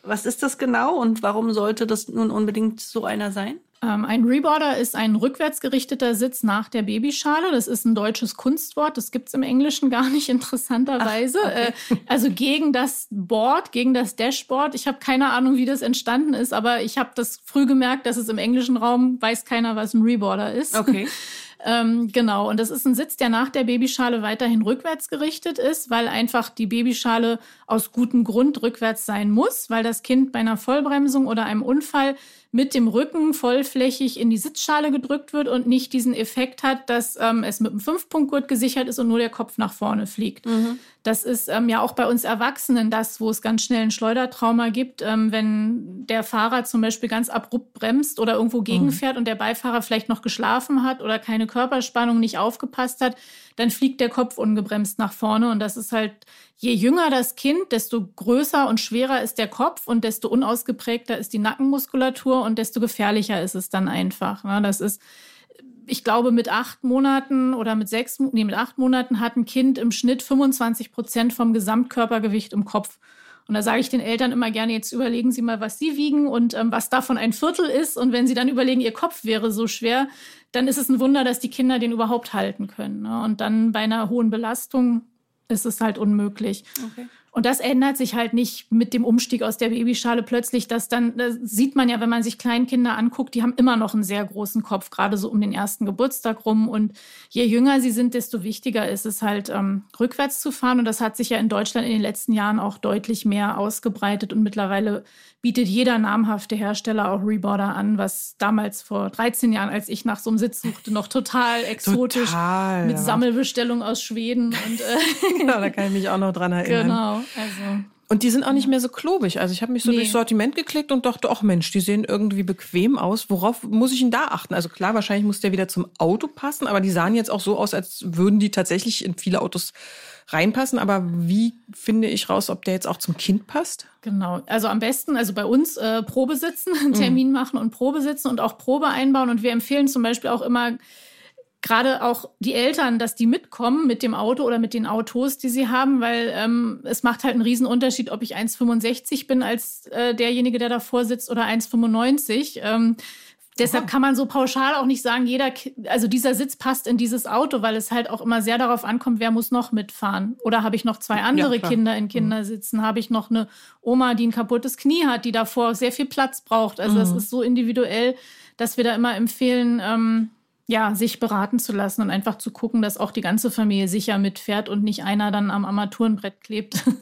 was ist das genau und warum sollte das nun unbedingt so einer sein? Ähm, ein Reboarder ist ein rückwärts gerichteter Sitz nach der Babyschale. Das ist ein deutsches Kunstwort. Das gibt es im Englischen gar nicht, interessanterweise. Ach, okay. äh, also gegen das Board, gegen das Dashboard. Ich habe keine Ahnung, wie das entstanden ist, aber ich habe das früh gemerkt, dass es im englischen Raum weiß keiner, was ein Reboarder ist. Okay. Ähm, genau, und das ist ein Sitz, der nach der Babyschale weiterhin rückwärts gerichtet ist, weil einfach die Babyschale aus gutem Grund rückwärts sein muss, weil das Kind bei einer Vollbremsung oder einem Unfall mit dem Rücken vollflächig in die Sitzschale gedrückt wird und nicht diesen Effekt hat, dass ähm, es mit einem Fünfpunktgurt gesichert ist und nur der Kopf nach vorne fliegt. Mhm. Das ist ähm, ja auch bei uns Erwachsenen das, wo es ganz schnell ein Schleudertrauma gibt, ähm, wenn der Fahrer zum Beispiel ganz abrupt bremst oder irgendwo gegenfährt mhm. und der Beifahrer vielleicht noch geschlafen hat oder keine Körperspannung nicht aufgepasst hat, dann fliegt der Kopf ungebremst nach vorne und das ist halt je jünger das Kind, desto größer und schwerer ist der Kopf und desto unausgeprägter ist die Nackenmuskulatur und desto gefährlicher ist es dann einfach. Ne? Das ist, ich glaube, mit acht Monaten oder mit sechs, nee, mit acht Monaten hat ein Kind im Schnitt 25 Prozent vom Gesamtkörpergewicht im Kopf. Und da sage ich den Eltern immer gerne, jetzt überlegen Sie mal, was Sie wiegen und ähm, was davon ein Viertel ist. Und wenn Sie dann überlegen, Ihr Kopf wäre so schwer, dann ist es ein Wunder, dass die Kinder den überhaupt halten können. Ne? Und dann bei einer hohen Belastung ist es halt unmöglich. Okay. Und das ändert sich halt nicht mit dem Umstieg aus der Babyschale plötzlich. dass dann das sieht man ja, wenn man sich Kleinkinder anguckt, die haben immer noch einen sehr großen Kopf, gerade so um den ersten Geburtstag rum. Und je jünger sie sind, desto wichtiger ist es halt, ähm, rückwärts zu fahren. Und das hat sich ja in Deutschland in den letzten Jahren auch deutlich mehr ausgebreitet. Und mittlerweile bietet jeder namhafte Hersteller auch Reboarder an, was damals vor 13 Jahren, als ich nach so einem Sitz suchte, noch total exotisch total, mit ja. Sammelbestellung aus Schweden. Und, äh, ja, da kann ich mich auch noch dran erinnern. Genau, also. Und die sind auch nicht mehr so klobig. Also ich habe mich so nee. durchs Sortiment geklickt und dachte, ach Mensch, die sehen irgendwie bequem aus. Worauf muss ich denn da achten? Also klar, wahrscheinlich muss der wieder zum Auto passen, aber die sahen jetzt auch so aus, als würden die tatsächlich in viele Autos reinpassen. Aber wie finde ich raus, ob der jetzt auch zum Kind passt? Genau. Also am besten, also bei uns äh, Probe sitzen, einen Termin mhm. machen und Probe sitzen und auch Probe einbauen. Und wir empfehlen zum Beispiel auch immer, gerade auch die Eltern, dass die mitkommen mit dem Auto oder mit den Autos, die sie haben, weil ähm, es macht halt einen riesen Unterschied, ob ich 1,65 bin als äh, derjenige, der davor sitzt oder 1,95. Ähm, Deshalb kann man so pauschal auch nicht sagen, jeder, also dieser Sitz passt in dieses Auto, weil es halt auch immer sehr darauf ankommt, wer muss noch mitfahren. Oder habe ich noch zwei andere ja, Kinder in mhm. Kindersitzen? Habe ich noch eine Oma, die ein kaputtes Knie hat, die davor sehr viel Platz braucht? Also es mhm. ist so individuell, dass wir da immer empfehlen, ähm, ja, sich beraten zu lassen und einfach zu gucken, dass auch die ganze Familie sicher mitfährt und nicht einer dann am Armaturenbrett klebt.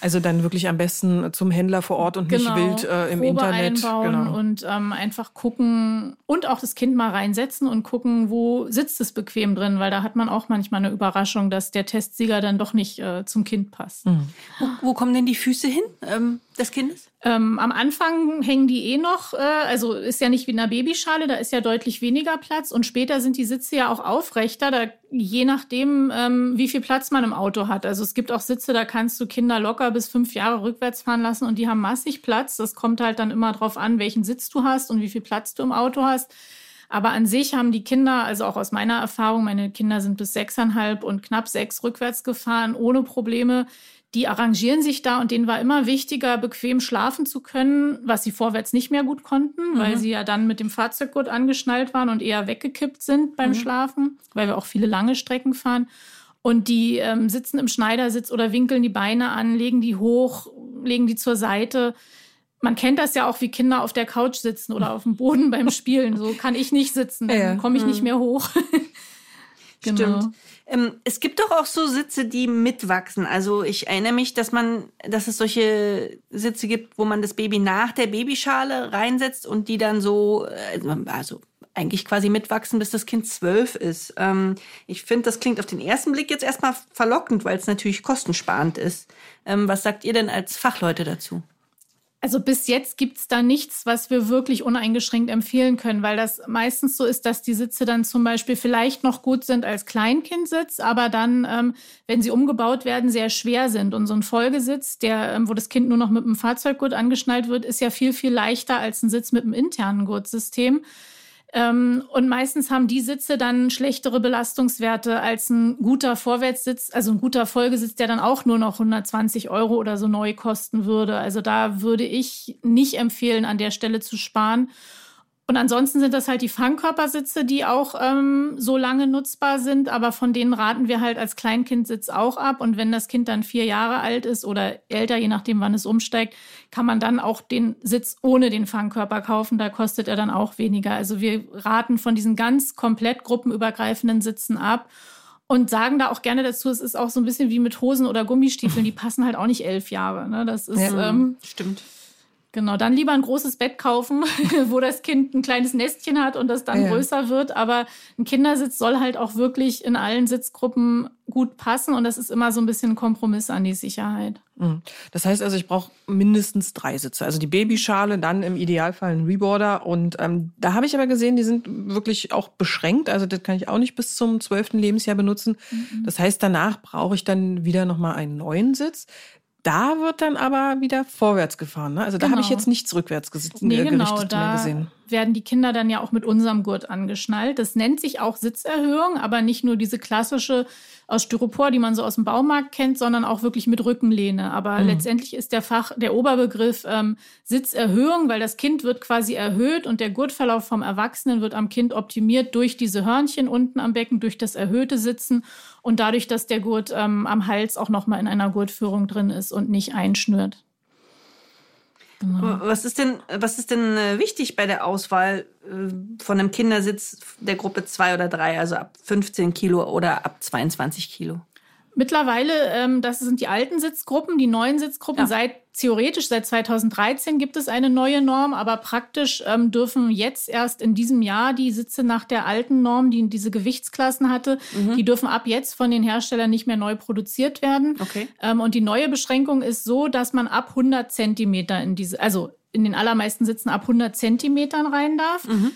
Also dann wirklich am besten zum Händler vor Ort und genau, nicht wild äh, im Probe Internet. Einbauen genau. Und ähm, einfach gucken und auch das Kind mal reinsetzen und gucken, wo sitzt es bequem drin, weil da hat man auch manchmal eine Überraschung, dass der Testsieger dann doch nicht äh, zum Kind passt. Mhm. Wo, wo, kommen denn die Füße hin ähm, des Kindes? Ähm, am Anfang hängen die eh noch, äh, also ist ja nicht wie in einer Babyschale, da ist ja deutlich weniger Platz und später sind die Sitze ja auch aufrechter, da, je nachdem, ähm, wie viel Platz man im Auto hat. Also es gibt auch Sitze, da kannst du Kinder locker bis fünf Jahre rückwärts fahren lassen und die haben massig Platz. Das kommt halt dann immer drauf an, welchen Sitz du hast und wie viel Platz du im Auto hast. Aber an sich haben die Kinder, also auch aus meiner Erfahrung, meine Kinder sind bis sechseinhalb und knapp sechs rückwärts gefahren, ohne Probleme die arrangieren sich da und denen war immer wichtiger, bequem schlafen zu können, was sie vorwärts nicht mehr gut konnten, mhm. weil sie ja dann mit dem Fahrzeuggurt angeschnallt waren und eher weggekippt sind beim mhm. Schlafen, weil wir auch viele lange Strecken fahren. Und die ähm, sitzen im Schneidersitz oder winkeln die Beine an, legen die hoch, legen die zur Seite. Man kennt das ja auch, wie Kinder auf der Couch sitzen oder auf dem Boden beim Spielen. So kann ich nicht sitzen, dann ja. komme ich nicht mhm. mehr hoch. genau. Stimmt. Ähm, es gibt doch auch so Sitze, die mitwachsen. Also ich erinnere mich, dass man, dass es solche Sitze gibt, wo man das Baby nach der Babyschale reinsetzt und die dann so, äh, also eigentlich quasi mitwachsen, bis das Kind zwölf ist. Ähm, ich finde, das klingt auf den ersten Blick jetzt erstmal verlockend, weil es natürlich kostensparend ist. Ähm, was sagt ihr denn als Fachleute dazu? Also bis jetzt gibt es da nichts, was wir wirklich uneingeschränkt empfehlen können, weil das meistens so ist, dass die Sitze dann zum Beispiel vielleicht noch gut sind als Kleinkindsitz, aber dann, ähm, wenn sie umgebaut werden, sehr schwer sind. Und so ein Folgesitz, der, ähm, wo das Kind nur noch mit einem Fahrzeuggurt angeschnallt wird, ist ja viel, viel leichter als ein Sitz mit einem internen Gurtsystem. Ähm, und meistens haben die Sitze dann schlechtere Belastungswerte als ein guter Vorwärtssitz, also ein guter Folgesitz, der dann auch nur noch 120 Euro oder so neu kosten würde. Also da würde ich nicht empfehlen, an der Stelle zu sparen. Und ansonsten sind das halt die Fangkörpersitze, die auch ähm, so lange nutzbar sind, aber von denen raten wir halt als Kleinkindsitz auch ab. Und wenn das Kind dann vier Jahre alt ist oder älter, je nachdem, wann es umsteigt, kann man dann auch den Sitz ohne den Fangkörper kaufen. Da kostet er dann auch weniger. Also wir raten von diesen ganz komplett gruppenübergreifenden Sitzen ab und sagen da auch gerne dazu, es ist auch so ein bisschen wie mit Hosen oder Gummistiefeln, die passen halt auch nicht elf Jahre. Ne? Das ist ja, ähm, stimmt. Genau, dann lieber ein großes Bett kaufen, wo das Kind ein kleines Nestchen hat und das dann ja. größer wird. Aber ein Kindersitz soll halt auch wirklich in allen Sitzgruppen gut passen und das ist immer so ein bisschen ein Kompromiss an die Sicherheit. Mhm. Das heißt also, ich brauche mindestens drei Sitze. Also die Babyschale, dann im Idealfall ein Reboarder. Und ähm, da habe ich aber gesehen, die sind wirklich auch beschränkt. Also das kann ich auch nicht bis zum zwölften Lebensjahr benutzen. Mhm. Das heißt, danach brauche ich dann wieder nochmal einen neuen Sitz da wird dann aber wieder vorwärts gefahren. Ne? Also da genau. habe ich jetzt nichts rückwärts ges nee, genau, gerichtet da gesehen. Werden die Kinder dann ja auch mit unserem Gurt angeschnallt. Das nennt sich auch Sitzerhöhung, aber nicht nur diese klassische aus Styropor, die man so aus dem Baumarkt kennt, sondern auch wirklich mit Rückenlehne. Aber mhm. letztendlich ist der Fach, der Oberbegriff ähm, Sitzerhöhung, weil das Kind wird quasi erhöht und der Gurtverlauf vom Erwachsenen wird am Kind optimiert durch diese Hörnchen unten am Becken, durch das erhöhte Sitzen und dadurch, dass der Gurt ähm, am Hals auch nochmal in einer Gurtführung drin ist und nicht einschnürt. Genau. Was ist denn, was ist denn äh, wichtig bei der Auswahl äh, von einem Kindersitz der Gruppe 2 oder 3, also ab 15 Kilo oder ab 22 Kilo? Mittlerweile, ähm, das sind die alten Sitzgruppen, die neuen Sitzgruppen. Ja. Seit theoretisch seit 2013 gibt es eine neue Norm, aber praktisch ähm, dürfen jetzt erst in diesem Jahr die Sitze nach der alten Norm, die diese Gewichtsklassen hatte, mhm. die dürfen ab jetzt von den Herstellern nicht mehr neu produziert werden. Okay. Ähm, und die neue Beschränkung ist so, dass man ab 100 Zentimeter in diese, also in den allermeisten Sitzen ab 100 Zentimetern rein darf. Mhm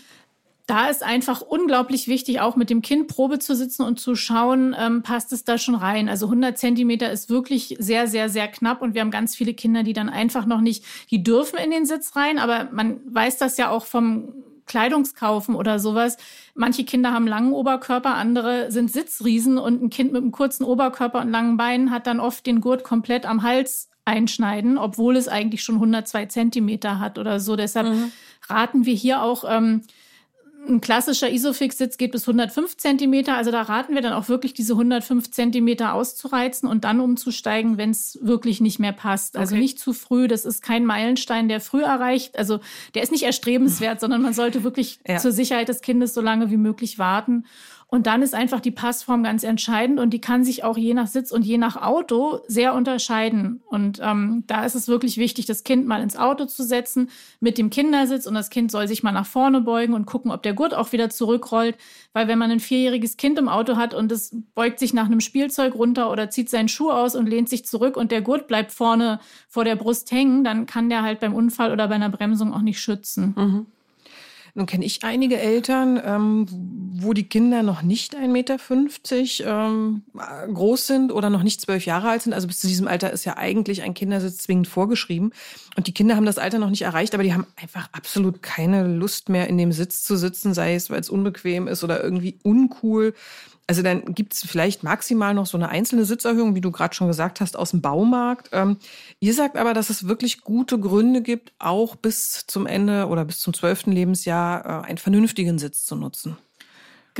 da ist einfach unglaublich wichtig, auch mit dem Kind Probe zu sitzen und zu schauen, ähm, passt es da schon rein. Also 100 Zentimeter ist wirklich sehr, sehr, sehr knapp und wir haben ganz viele Kinder, die dann einfach noch nicht, die dürfen in den Sitz rein, aber man weiß das ja auch vom Kleidungskaufen oder sowas. Manche Kinder haben langen Oberkörper, andere sind Sitzriesen und ein Kind mit einem kurzen Oberkörper und langen Beinen hat dann oft den Gurt komplett am Hals einschneiden, obwohl es eigentlich schon 102 Zentimeter hat oder so. Deshalb mhm. raten wir hier auch, ähm, ein klassischer Isofix-Sitz geht bis 105 Zentimeter. Also da raten wir dann auch wirklich, diese 105 Zentimeter auszureizen und dann umzusteigen, wenn es wirklich nicht mehr passt. Also okay. nicht zu früh. Das ist kein Meilenstein, der früh erreicht. Also der ist nicht erstrebenswert, sondern man sollte wirklich ja. zur Sicherheit des Kindes so lange wie möglich warten. Und dann ist einfach die Passform ganz entscheidend und die kann sich auch je nach Sitz und je nach Auto sehr unterscheiden. Und ähm, da ist es wirklich wichtig, das Kind mal ins Auto zu setzen mit dem Kindersitz und das Kind soll sich mal nach vorne beugen und gucken, ob der Gurt auch wieder zurückrollt. Weil wenn man ein vierjähriges Kind im Auto hat und es beugt sich nach einem Spielzeug runter oder zieht seinen Schuh aus und lehnt sich zurück und der Gurt bleibt vorne vor der Brust hängen, dann kann der halt beim Unfall oder bei einer Bremsung auch nicht schützen. Mhm. Nun kenne ich einige Eltern, ähm, wo die Kinder noch nicht 1,50 Meter ähm, groß sind oder noch nicht zwölf Jahre alt sind. Also bis zu diesem Alter ist ja eigentlich ein Kindersitz zwingend vorgeschrieben. Und die Kinder haben das Alter noch nicht erreicht, aber die haben einfach absolut keine Lust mehr, in dem Sitz zu sitzen, sei es, weil es unbequem ist oder irgendwie uncool. Also dann gibt es vielleicht maximal noch so eine einzelne Sitzerhöhung, wie du gerade schon gesagt hast, aus dem Baumarkt. Ähm, ihr sagt aber, dass es wirklich gute Gründe gibt, auch bis zum Ende oder bis zum zwölften Lebensjahr äh, einen vernünftigen Sitz zu nutzen.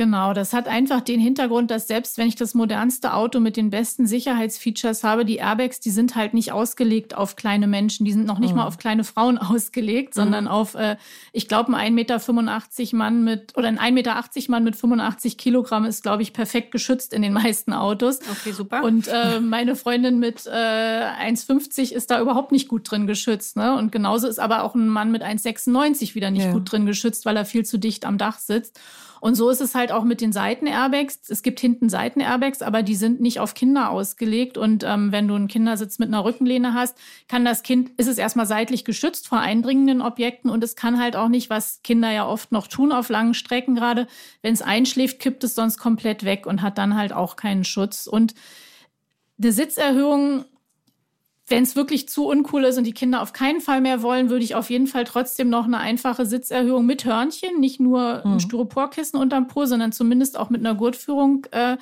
Genau, das hat einfach den Hintergrund, dass selbst wenn ich das modernste Auto mit den besten Sicherheitsfeatures habe, die Airbags, die sind halt nicht ausgelegt auf kleine Menschen, die sind noch nicht mhm. mal auf kleine Frauen ausgelegt, sondern mhm. auf, äh, ich glaube, ein 1,85 Meter Mann mit, oder ein 1,80 Meter Mann mit 85 Kilogramm ist, glaube ich, perfekt geschützt in den meisten Autos. Okay, super. Und äh, meine Freundin mit äh, 1,50 ist da überhaupt nicht gut drin geschützt. Ne? Und genauso ist aber auch ein Mann mit 1,96 wieder nicht ja. gut drin geschützt, weil er viel zu dicht am Dach sitzt. Und so ist es halt halt auch mit den Seitenairbags. Es gibt hinten Seitenairbags, aber die sind nicht auf Kinder ausgelegt. Und ähm, wenn du einen Kindersitz mit einer Rückenlehne hast, kann das Kind, ist es erstmal seitlich geschützt vor eindringenden Objekten und es kann halt auch nicht, was Kinder ja oft noch tun auf langen Strecken gerade, wenn es einschläft, kippt es sonst komplett weg und hat dann halt auch keinen Schutz. Und eine Sitzerhöhung wenn es wirklich zu uncool ist und die Kinder auf keinen Fall mehr wollen, würde ich auf jeden Fall trotzdem noch eine einfache Sitzerhöhung mit Hörnchen, nicht nur ein mhm. Styroporkissen unterm Po, sondern zumindest auch mit einer Gurtführung äh,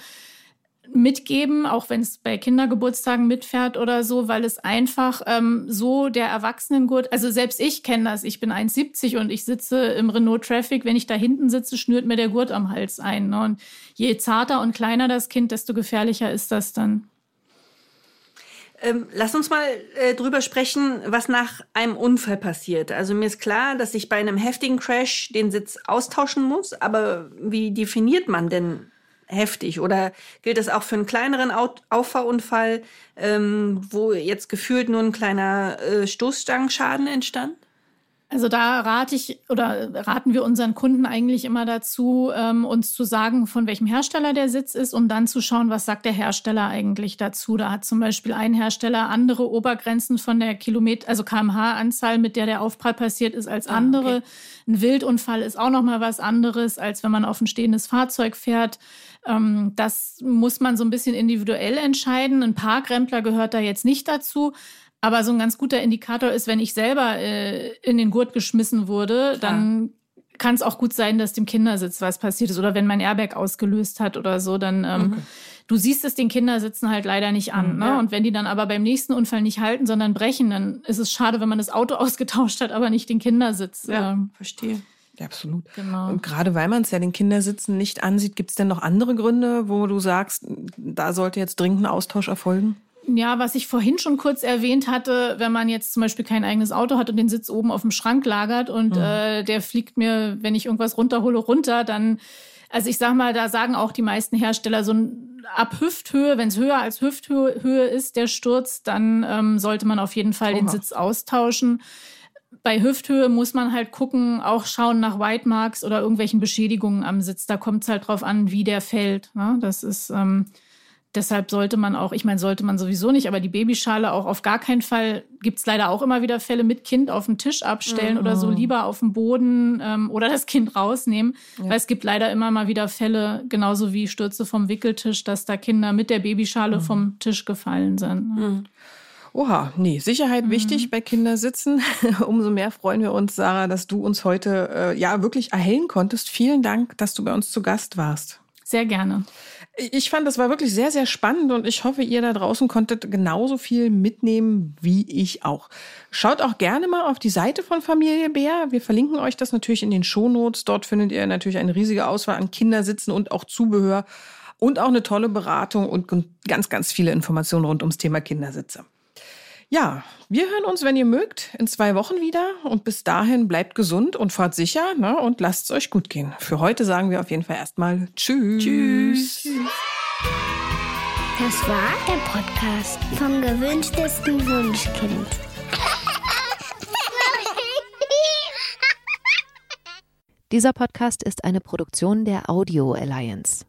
mitgeben, auch wenn es bei Kindergeburtstagen mitfährt oder so, weil es einfach ähm, so der Erwachsenengurt, also selbst ich kenne das, ich bin 1,70 und ich sitze im Renault Traffic, wenn ich da hinten sitze, schnürt mir der Gurt am Hals ein. Ne? Und je zarter und kleiner das Kind, desto gefährlicher ist das dann. Ähm, lass uns mal äh, drüber sprechen, was nach einem Unfall passiert. Also mir ist klar, dass ich bei einem heftigen Crash den Sitz austauschen muss, aber wie definiert man denn heftig? Oder gilt das auch für einen kleineren Auffahrunfall, ähm, wo jetzt gefühlt nur ein kleiner äh, Stoßstangenschaden entstand? Also da rate ich oder raten wir unseren Kunden eigentlich immer dazu, ähm, uns zu sagen, von welchem Hersteller der Sitz ist, um dann zu schauen, was sagt der Hersteller eigentlich dazu. Da hat zum Beispiel ein Hersteller andere Obergrenzen von der Kilometer, also kmh-Anzahl, mit der der Aufprall passiert ist, als ah, andere. Ah, okay. Ein Wildunfall ist auch noch mal was anderes, als wenn man auf ein stehendes Fahrzeug fährt. Ähm, das muss man so ein bisschen individuell entscheiden. Ein Parkrempler gehört da jetzt nicht dazu. Aber so ein ganz guter Indikator ist, wenn ich selber äh, in den Gurt geschmissen wurde, Klar. dann kann es auch gut sein, dass dem Kindersitz was passiert ist oder wenn mein Airbag ausgelöst hat oder so, dann ähm, mhm. du siehst es den Kindersitzen halt leider nicht an. Mhm, ne? Ja. Und wenn die dann aber beim nächsten Unfall nicht halten, sondern brechen, dann ist es schade, wenn man das Auto ausgetauscht hat, aber nicht den Kindersitz. Ja, ähm, verstehe. Ja, absolut. Genau. Und gerade weil man es ja den Kindersitzen nicht ansieht, gibt es denn noch andere Gründe, wo du sagst, da sollte jetzt dringend ein Austausch erfolgen? Ja, was ich vorhin schon kurz erwähnt hatte, wenn man jetzt zum Beispiel kein eigenes Auto hat und den Sitz oben auf dem Schrank lagert und mhm. äh, der fliegt mir, wenn ich irgendwas runterhole, runter, dann, also ich sag mal, da sagen auch die meisten Hersteller so ein, ab Hüfthöhe, wenn es höher als Hüfthöhe ist, der Sturz, dann ähm, sollte man auf jeden Fall Oha. den Sitz austauschen. Bei Hüfthöhe muss man halt gucken, auch schauen nach White Marks oder irgendwelchen Beschädigungen am Sitz. Da kommt es halt drauf an, wie der fällt. Ne? Das ist ähm, Deshalb sollte man auch, ich meine, sollte man sowieso nicht, aber die Babyschale auch auf gar keinen Fall, gibt es leider auch immer wieder Fälle mit Kind auf den Tisch abstellen mhm. oder so mhm. lieber auf dem Boden ähm, oder das Kind rausnehmen. Ja. Weil es gibt leider immer mal wieder Fälle, genauso wie Stürze vom Wickeltisch, dass da Kinder mit der Babyschale mhm. vom Tisch gefallen sind. Mhm. Oha, nee, Sicherheit mhm. wichtig bei Kindersitzen. Umso mehr freuen wir uns, Sarah, dass du uns heute äh, ja wirklich erhellen konntest. Vielen Dank, dass du bei uns zu Gast warst. Sehr gerne. Ich fand, das war wirklich sehr, sehr spannend und ich hoffe, ihr da draußen konntet genauso viel mitnehmen wie ich auch. Schaut auch gerne mal auf die Seite von Familie Bär. Wir verlinken euch das natürlich in den Shownotes. Dort findet ihr natürlich eine riesige Auswahl an Kindersitzen und auch Zubehör und auch eine tolle Beratung und ganz, ganz viele Informationen rund ums Thema Kindersitze. Ja, wir hören uns, wenn ihr mögt, in zwei Wochen wieder. Und bis dahin bleibt gesund und fahrt sicher ne, und lasst es euch gut gehen. Für heute sagen wir auf jeden Fall erstmal Tschüss. Tschüss. Das war der Podcast vom gewünschtesten Wunschkind. Dieser Podcast ist eine Produktion der Audio Alliance.